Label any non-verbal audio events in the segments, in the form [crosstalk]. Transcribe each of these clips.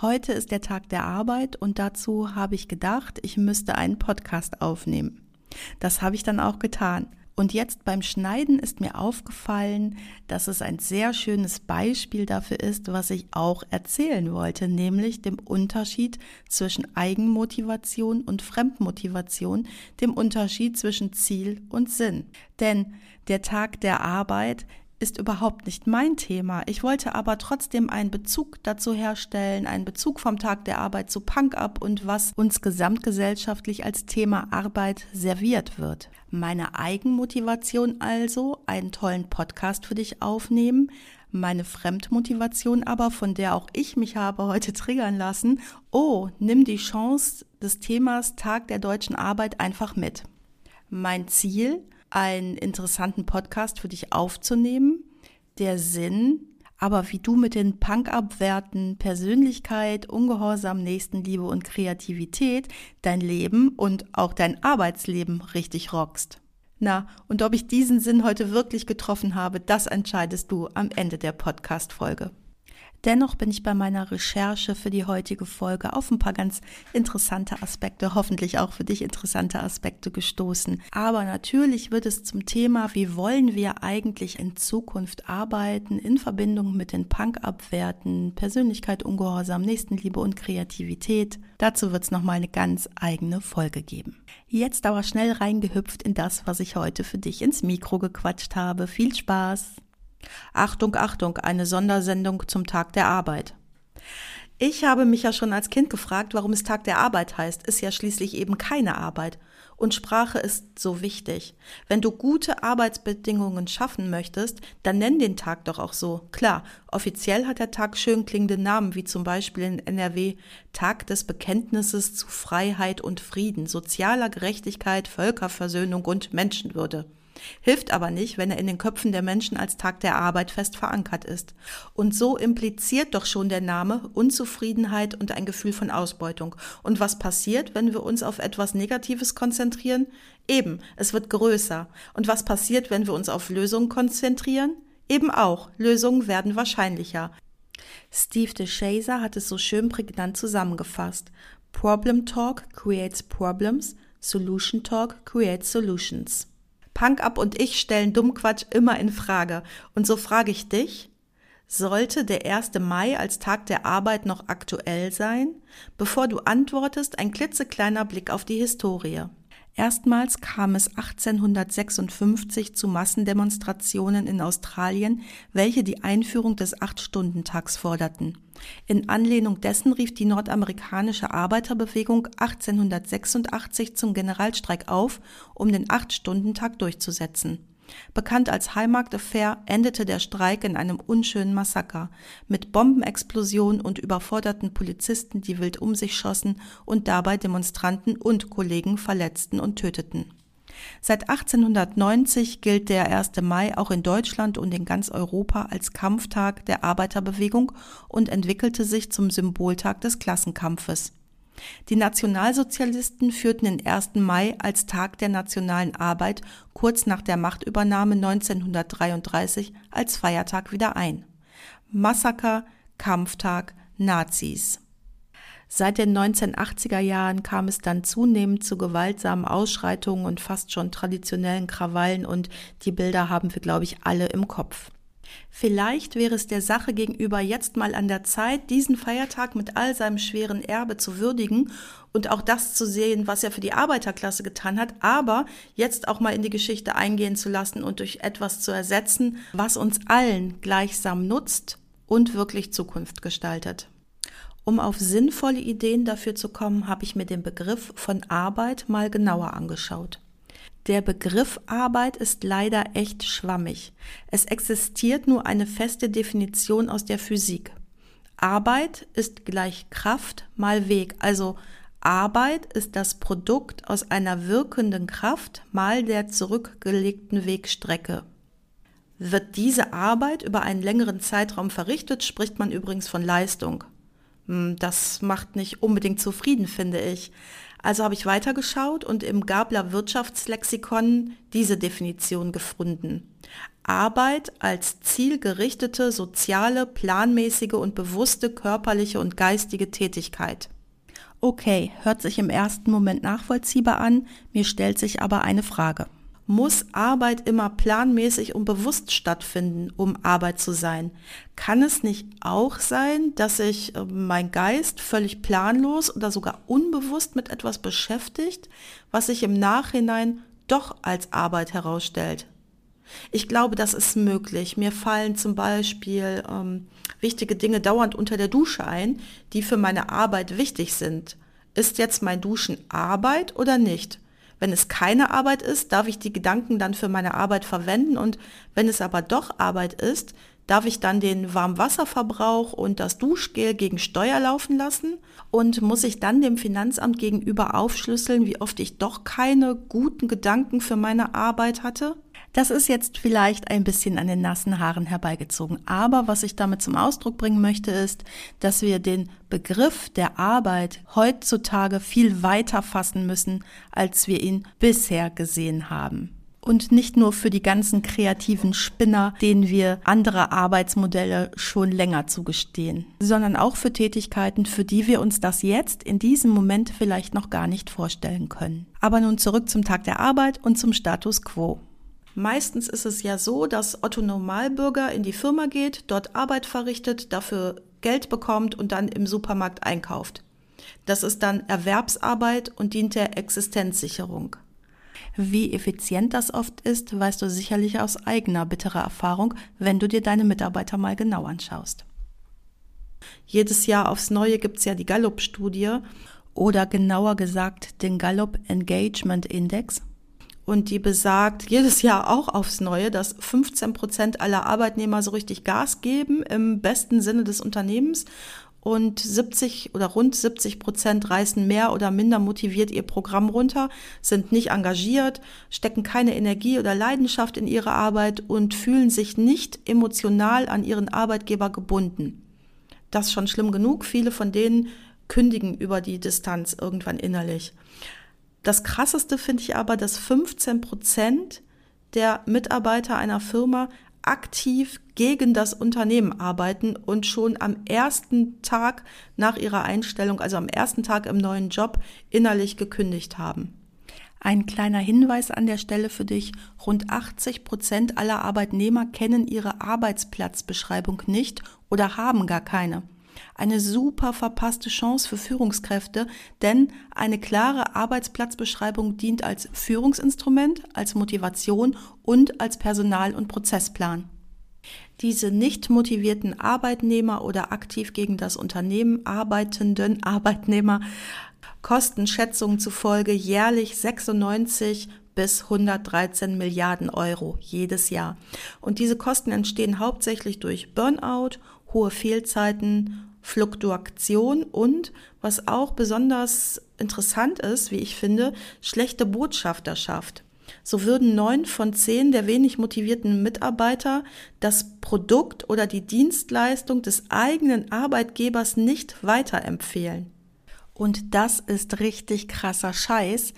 Heute ist der Tag der Arbeit und dazu habe ich gedacht, ich müsste einen Podcast aufnehmen. Das habe ich dann auch getan. Und jetzt beim Schneiden ist mir aufgefallen, dass es ein sehr schönes Beispiel dafür ist, was ich auch erzählen wollte, nämlich dem Unterschied zwischen Eigenmotivation und Fremdmotivation, dem Unterschied zwischen Ziel und Sinn. Denn der Tag der Arbeit ist überhaupt nicht mein Thema. Ich wollte aber trotzdem einen Bezug dazu herstellen, einen Bezug vom Tag der Arbeit zu Punk Up und was uns gesamtgesellschaftlich als Thema Arbeit serviert wird. Meine Eigenmotivation also, einen tollen Podcast für dich aufnehmen, meine Fremdmotivation aber, von der auch ich mich habe heute triggern lassen, oh, nimm die Chance des Themas Tag der deutschen Arbeit einfach mit. Mein Ziel, einen interessanten Podcast für dich aufzunehmen. Der Sinn, aber wie du mit den Punk-Abwerten Persönlichkeit, Ungehorsam, Nächstenliebe und Kreativität dein Leben und auch dein Arbeitsleben richtig rockst. Na, und ob ich diesen Sinn heute wirklich getroffen habe, das entscheidest du am Ende der Podcast-Folge. Dennoch bin ich bei meiner Recherche für die heutige Folge auf ein paar ganz interessante Aspekte, hoffentlich auch für dich interessante Aspekte gestoßen. Aber natürlich wird es zum Thema, wie wollen wir eigentlich in Zukunft arbeiten in Verbindung mit den Punk-Abwerten, Persönlichkeit, Ungehorsam, Nächstenliebe und Kreativität. Dazu wird es nochmal eine ganz eigene Folge geben. Jetzt aber schnell reingehüpft in das, was ich heute für dich ins Mikro gequatscht habe. Viel Spaß! Achtung, Achtung, eine Sondersendung zum Tag der Arbeit. Ich habe mich ja schon als Kind gefragt, warum es Tag der Arbeit heißt. Ist ja schließlich eben keine Arbeit. Und Sprache ist so wichtig. Wenn du gute Arbeitsbedingungen schaffen möchtest, dann nenn den Tag doch auch so. Klar, offiziell hat der Tag schön klingende Namen, wie zum Beispiel in NRW Tag des Bekenntnisses zu Freiheit und Frieden, sozialer Gerechtigkeit, Völkerversöhnung und Menschenwürde. Hilft aber nicht, wenn er in den Köpfen der Menschen als Tag der Arbeit fest verankert ist. Und so impliziert doch schon der Name Unzufriedenheit und ein Gefühl von Ausbeutung. Und was passiert, wenn wir uns auf etwas Negatives konzentrieren? Eben, es wird größer. Und was passiert, wenn wir uns auf Lösungen konzentrieren? Eben auch, Lösungen werden wahrscheinlicher. Steve DeShazer hat es so schön prägnant zusammengefasst. Problem Talk creates problems, Solution Talk creates solutions. Punk Up und ich stellen Dummquatsch immer in Frage. Und so frage ich dich, sollte der 1. Mai als Tag der Arbeit noch aktuell sein? Bevor du antwortest, ein klitzekleiner Blick auf die Historie. Erstmals kam es 1856 zu Massendemonstrationen in Australien, welche die Einführung des Acht-Stunden-Tags forderten. In Anlehnung dessen rief die nordamerikanische Arbeiterbewegung 1886 zum Generalstreik auf, um den Acht-Stunden-Tag durchzusetzen. Bekannt als Highmarkt Affair endete der Streik in einem unschönen Massaker mit Bombenexplosionen und überforderten Polizisten, die wild um sich schossen und dabei Demonstranten und Kollegen verletzten und töteten. Seit 1890 gilt der 1. Mai auch in Deutschland und in ganz Europa als Kampftag der Arbeiterbewegung und entwickelte sich zum Symboltag des Klassenkampfes. Die Nationalsozialisten führten den 1. Mai als Tag der nationalen Arbeit kurz nach der Machtübernahme 1933 als Feiertag wieder ein. Massaker, Kampftag, Nazis. Seit den 1980er Jahren kam es dann zunehmend zu gewaltsamen Ausschreitungen und fast schon traditionellen Krawallen und die Bilder haben wir, glaube ich, alle im Kopf. Vielleicht wäre es der Sache gegenüber jetzt mal an der Zeit, diesen Feiertag mit all seinem schweren Erbe zu würdigen und auch das zu sehen, was er für die Arbeiterklasse getan hat, aber jetzt auch mal in die Geschichte eingehen zu lassen und durch etwas zu ersetzen, was uns allen gleichsam nutzt und wirklich Zukunft gestaltet. Um auf sinnvolle Ideen dafür zu kommen, habe ich mir den Begriff von Arbeit mal genauer angeschaut. Der Begriff Arbeit ist leider echt schwammig. Es existiert nur eine feste Definition aus der Physik. Arbeit ist gleich Kraft mal Weg, also Arbeit ist das Produkt aus einer wirkenden Kraft mal der zurückgelegten Wegstrecke. Wird diese Arbeit über einen längeren Zeitraum verrichtet, spricht man übrigens von Leistung. Hm, das macht nicht unbedingt zufrieden, finde ich. Also habe ich weitergeschaut und im Gabler Wirtschaftslexikon diese Definition gefunden. Arbeit als zielgerichtete, soziale, planmäßige und bewusste körperliche und geistige Tätigkeit. Okay, hört sich im ersten Moment nachvollziehbar an, mir stellt sich aber eine Frage. Muss Arbeit immer planmäßig und bewusst stattfinden, um Arbeit zu sein? Kann es nicht auch sein, dass sich äh, mein Geist völlig planlos oder sogar unbewusst mit etwas beschäftigt, was sich im Nachhinein doch als Arbeit herausstellt? Ich glaube, das ist möglich. Mir fallen zum Beispiel ähm, wichtige Dinge dauernd unter der Dusche ein, die für meine Arbeit wichtig sind. Ist jetzt mein Duschen Arbeit oder nicht? Wenn es keine Arbeit ist, darf ich die Gedanken dann für meine Arbeit verwenden und wenn es aber doch Arbeit ist, darf ich dann den Warmwasserverbrauch und das Duschgel gegen Steuer laufen lassen und muss ich dann dem Finanzamt gegenüber aufschlüsseln, wie oft ich doch keine guten Gedanken für meine Arbeit hatte? Das ist jetzt vielleicht ein bisschen an den nassen Haaren herbeigezogen. Aber was ich damit zum Ausdruck bringen möchte, ist, dass wir den Begriff der Arbeit heutzutage viel weiter fassen müssen, als wir ihn bisher gesehen haben. Und nicht nur für die ganzen kreativen Spinner, denen wir andere Arbeitsmodelle schon länger zugestehen, sondern auch für Tätigkeiten, für die wir uns das jetzt in diesem Moment vielleicht noch gar nicht vorstellen können. Aber nun zurück zum Tag der Arbeit und zum Status quo. Meistens ist es ja so, dass Otto Normalbürger in die Firma geht, dort Arbeit verrichtet, dafür Geld bekommt und dann im Supermarkt einkauft. Das ist dann Erwerbsarbeit und dient der Existenzsicherung. Wie effizient das oft ist, weißt du sicherlich aus eigener bitterer Erfahrung, wenn du dir deine Mitarbeiter mal genau anschaust. Jedes Jahr aufs Neue gibt's ja die Gallup-Studie oder genauer gesagt den Gallup Engagement Index und die besagt jedes Jahr auch aufs Neue, dass 15 Prozent aller Arbeitnehmer so richtig Gas geben im besten Sinne des Unternehmens und 70 oder rund 70 Prozent reißen mehr oder minder motiviert ihr Programm runter, sind nicht engagiert, stecken keine Energie oder Leidenschaft in ihre Arbeit und fühlen sich nicht emotional an ihren Arbeitgeber gebunden. Das ist schon schlimm genug. Viele von denen kündigen über die Distanz irgendwann innerlich. Das Krasseste finde ich aber, dass 15 Prozent der Mitarbeiter einer Firma aktiv gegen das Unternehmen arbeiten und schon am ersten Tag nach ihrer Einstellung, also am ersten Tag im neuen Job, innerlich gekündigt haben. Ein kleiner Hinweis an der Stelle für dich. Rund 80 Prozent aller Arbeitnehmer kennen ihre Arbeitsplatzbeschreibung nicht oder haben gar keine eine super verpasste Chance für Führungskräfte, denn eine klare Arbeitsplatzbeschreibung dient als Führungsinstrument, als Motivation und als Personal- und Prozessplan. Diese nicht motivierten Arbeitnehmer oder aktiv gegen das Unternehmen arbeitenden Arbeitnehmer kosten Schätzungen zufolge jährlich 96 bis 113 Milliarden Euro jedes Jahr. Und diese Kosten entstehen hauptsächlich durch Burnout, hohe Fehlzeiten Fluktuation und, was auch besonders interessant ist, wie ich finde, schlechte Botschafterschaft. So würden neun von zehn der wenig motivierten Mitarbeiter das Produkt oder die Dienstleistung des eigenen Arbeitgebers nicht weiterempfehlen. Und das ist richtig krasser Scheiß.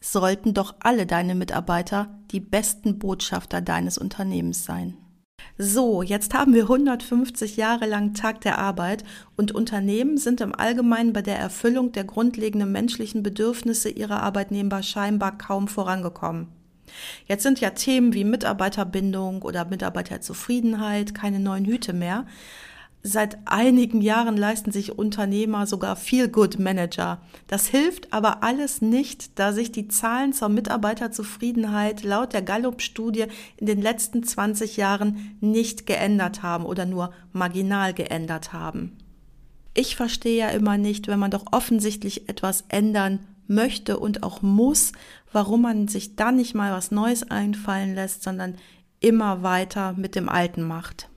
Sollten doch alle deine Mitarbeiter die besten Botschafter deines Unternehmens sein. So, jetzt haben wir 150 Jahre lang Tag der Arbeit und Unternehmen sind im Allgemeinen bei der Erfüllung der grundlegenden menschlichen Bedürfnisse ihrer Arbeitnehmer scheinbar kaum vorangekommen. Jetzt sind ja Themen wie Mitarbeiterbindung oder Mitarbeiterzufriedenheit keine neuen Hüte mehr. Seit einigen Jahren leisten sich Unternehmer sogar Feel-Good-Manager. Das hilft aber alles nicht, da sich die Zahlen zur Mitarbeiterzufriedenheit laut der Gallup-Studie in den letzten 20 Jahren nicht geändert haben oder nur marginal geändert haben. Ich verstehe ja immer nicht, wenn man doch offensichtlich etwas ändern möchte und auch muss, warum man sich dann nicht mal was Neues einfallen lässt, sondern immer weiter mit dem Alten macht.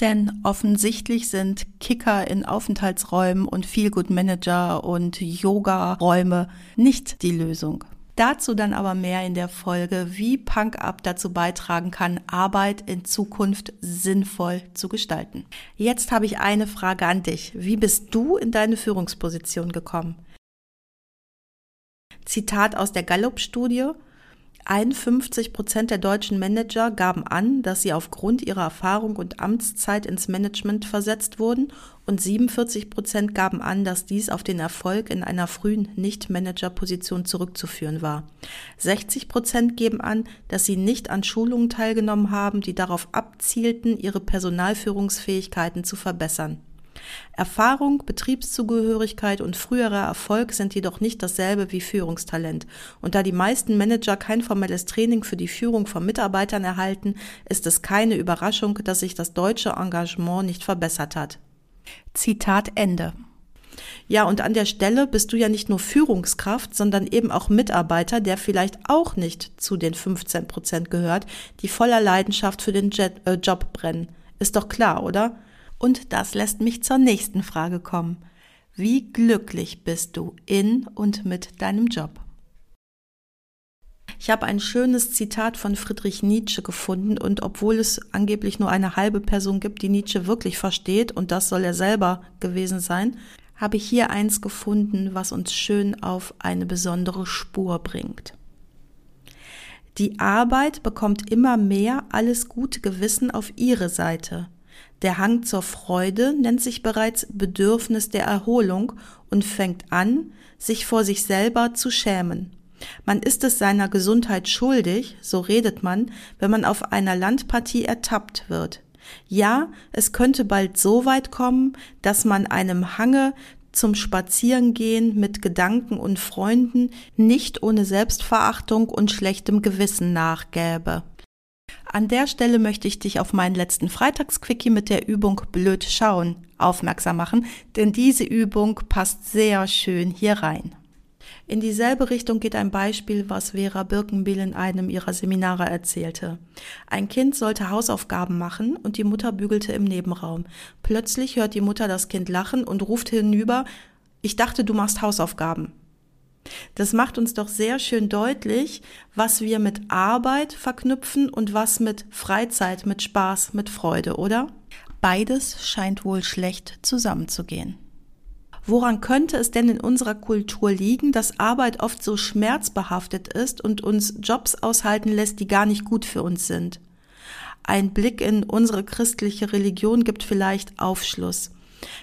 Denn offensichtlich sind Kicker in Aufenthaltsräumen und Feelgood Manager und Yoga-Räume nicht die Lösung. Dazu dann aber mehr in der Folge, wie Punk Up dazu beitragen kann, Arbeit in Zukunft sinnvoll zu gestalten. Jetzt habe ich eine Frage an dich. Wie bist du in deine Führungsposition gekommen? Zitat aus der Gallup-Studie. 51 Prozent der deutschen Manager gaben an, dass sie aufgrund ihrer Erfahrung und Amtszeit ins Management versetzt wurden und 47 Prozent gaben an, dass dies auf den Erfolg in einer frühen Nicht-Manager-Position zurückzuführen war. 60 Prozent geben an, dass sie nicht an Schulungen teilgenommen haben, die darauf abzielten, ihre Personalführungsfähigkeiten zu verbessern. Erfahrung, Betriebszugehörigkeit und früherer Erfolg sind jedoch nicht dasselbe wie Führungstalent. Und da die meisten Manager kein formelles Training für die Führung von Mitarbeitern erhalten, ist es keine Überraschung, dass sich das deutsche Engagement nicht verbessert hat. Zitat Ende. Ja, und an der Stelle bist du ja nicht nur Führungskraft, sondern eben auch Mitarbeiter, der vielleicht auch nicht zu den 15 Prozent gehört, die voller Leidenschaft für den äh, Job brennen. Ist doch klar, oder? Und das lässt mich zur nächsten Frage kommen. Wie glücklich bist du in und mit deinem Job? Ich habe ein schönes Zitat von Friedrich Nietzsche gefunden und obwohl es angeblich nur eine halbe Person gibt, die Nietzsche wirklich versteht, und das soll er selber gewesen sein, habe ich hier eins gefunden, was uns schön auf eine besondere Spur bringt. Die Arbeit bekommt immer mehr alles gute Gewissen auf ihre Seite. Der Hang zur Freude nennt sich bereits Bedürfnis der Erholung und fängt an, sich vor sich selber zu schämen. Man ist es seiner Gesundheit schuldig, so redet man, wenn man auf einer Landpartie ertappt wird. Ja, es könnte bald so weit kommen, dass man einem Hange zum Spazierengehen mit Gedanken und Freunden nicht ohne Selbstverachtung und schlechtem Gewissen nachgäbe. An der Stelle möchte ich dich auf meinen letzten Freitagsquickie mit der Übung Blöd schauen aufmerksam machen, denn diese Übung passt sehr schön hier rein. In dieselbe Richtung geht ein Beispiel, was Vera Birkenbiel in einem ihrer Seminare erzählte. Ein Kind sollte Hausaufgaben machen und die Mutter bügelte im Nebenraum. Plötzlich hört die Mutter das Kind lachen und ruft hinüber, ich dachte, du machst Hausaufgaben. Das macht uns doch sehr schön deutlich, was wir mit Arbeit verknüpfen und was mit Freizeit, mit Spaß, mit Freude, oder? Beides scheint wohl schlecht zusammenzugehen. Woran könnte es denn in unserer Kultur liegen, dass Arbeit oft so schmerzbehaftet ist und uns Jobs aushalten lässt, die gar nicht gut für uns sind? Ein Blick in unsere christliche Religion gibt vielleicht Aufschluss.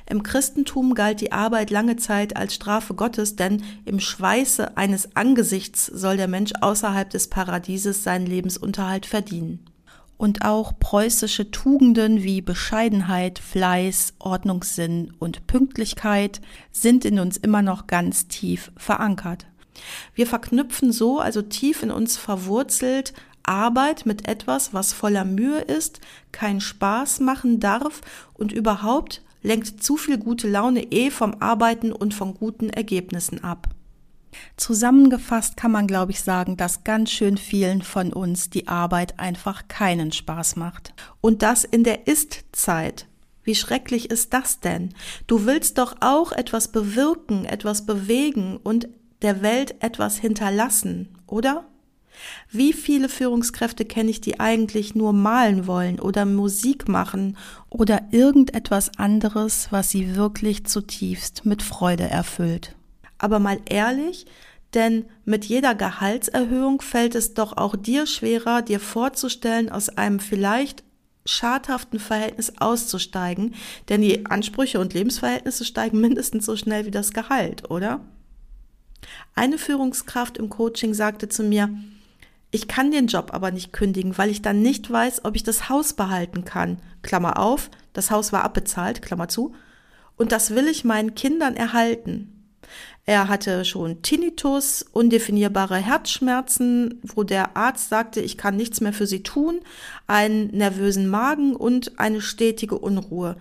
Im Christentum galt die Arbeit lange Zeit als Strafe Gottes, denn im Schweiße eines Angesichts soll der Mensch außerhalb des Paradieses seinen Lebensunterhalt verdienen. Und auch preußische Tugenden wie Bescheidenheit, Fleiß, Ordnungssinn und Pünktlichkeit sind in uns immer noch ganz tief verankert. Wir verknüpfen so also tief in uns verwurzelt Arbeit mit etwas, was voller Mühe ist, keinen Spaß machen darf und überhaupt lenkt zu viel gute Laune eh vom Arbeiten und von guten Ergebnissen ab. Zusammengefasst kann man, glaube ich, sagen, dass ganz schön vielen von uns die Arbeit einfach keinen Spaß macht. Und das in der Ist-Zeit. Wie schrecklich ist das denn? Du willst doch auch etwas bewirken, etwas bewegen und der Welt etwas hinterlassen, oder? Wie viele Führungskräfte kenne ich, die eigentlich nur malen wollen oder Musik machen oder irgendetwas anderes, was sie wirklich zutiefst mit Freude erfüllt? Aber mal ehrlich, denn mit jeder Gehaltserhöhung fällt es doch auch dir schwerer, dir vorzustellen, aus einem vielleicht schadhaften Verhältnis auszusteigen, denn die Ansprüche und Lebensverhältnisse steigen [laughs] mindestens so schnell wie das Gehalt, oder? Eine Führungskraft im Coaching sagte zu mir, ich kann den Job aber nicht kündigen, weil ich dann nicht weiß, ob ich das Haus behalten kann. Klammer auf, das Haus war abbezahlt, Klammer zu. Und das will ich meinen Kindern erhalten. Er hatte schon Tinnitus, undefinierbare Herzschmerzen, wo der Arzt sagte, ich kann nichts mehr für sie tun, einen nervösen Magen und eine stetige Unruhe.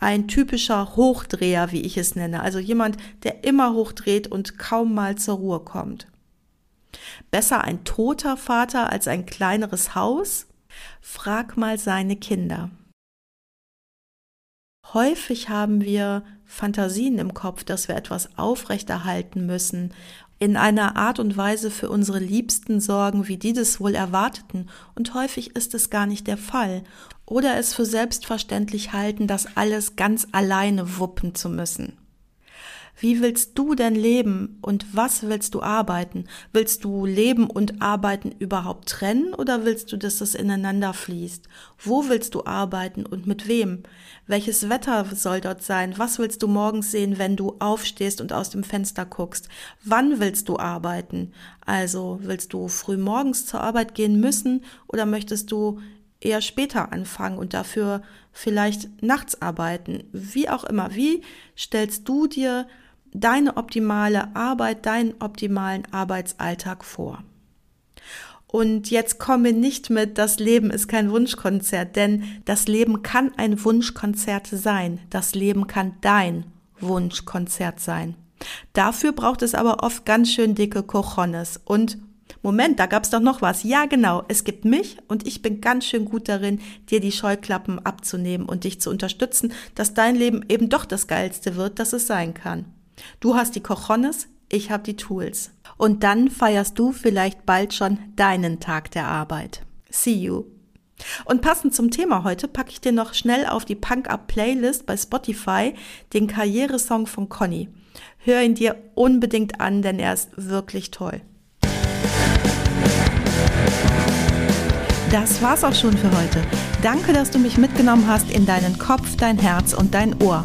Ein typischer Hochdreher, wie ich es nenne, also jemand, der immer hochdreht und kaum mal zur Ruhe kommt. Besser ein toter Vater als ein kleineres Haus? Frag mal seine Kinder. Häufig haben wir Fantasien im Kopf, dass wir etwas aufrechterhalten müssen, in einer Art und Weise für unsere Liebsten sorgen, wie die das wohl erwarteten, und häufig ist es gar nicht der Fall, oder es für selbstverständlich halten, das alles ganz alleine wuppen zu müssen. Wie willst du denn leben und was willst du arbeiten? Willst du Leben und Arbeiten überhaupt trennen oder willst du, dass das ineinander fließt? Wo willst du arbeiten und mit wem? Welches Wetter soll dort sein? Was willst du morgens sehen, wenn du aufstehst und aus dem Fenster guckst? Wann willst du arbeiten? Also willst du früh morgens zur Arbeit gehen müssen oder möchtest du eher später anfangen und dafür vielleicht nachts arbeiten? Wie auch immer. Wie stellst du dir deine optimale Arbeit, deinen optimalen Arbeitsalltag vor. Und jetzt komme nicht mit, das Leben ist kein Wunschkonzert, denn das Leben kann ein Wunschkonzert sein. Das Leben kann dein Wunschkonzert sein. Dafür braucht es aber oft ganz schön dicke Cojones. Und Moment, da gab's doch noch was. Ja, genau. Es gibt mich und ich bin ganz schön gut darin, dir die Scheuklappen abzunehmen und dich zu unterstützen, dass dein Leben eben doch das geilste wird, das es sein kann. Du hast die Cojones, ich habe die Tools. Und dann feierst du vielleicht bald schon deinen Tag der Arbeit. See you. Und passend zum Thema heute packe ich dir noch schnell auf die Punk Up Playlist bei Spotify den Karrieresong von Conny. Hör ihn dir unbedingt an, denn er ist wirklich toll. Das war's auch schon für heute. Danke, dass du mich mitgenommen hast in deinen Kopf, dein Herz und dein Ohr.